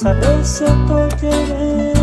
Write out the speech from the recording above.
saber si otro llegué.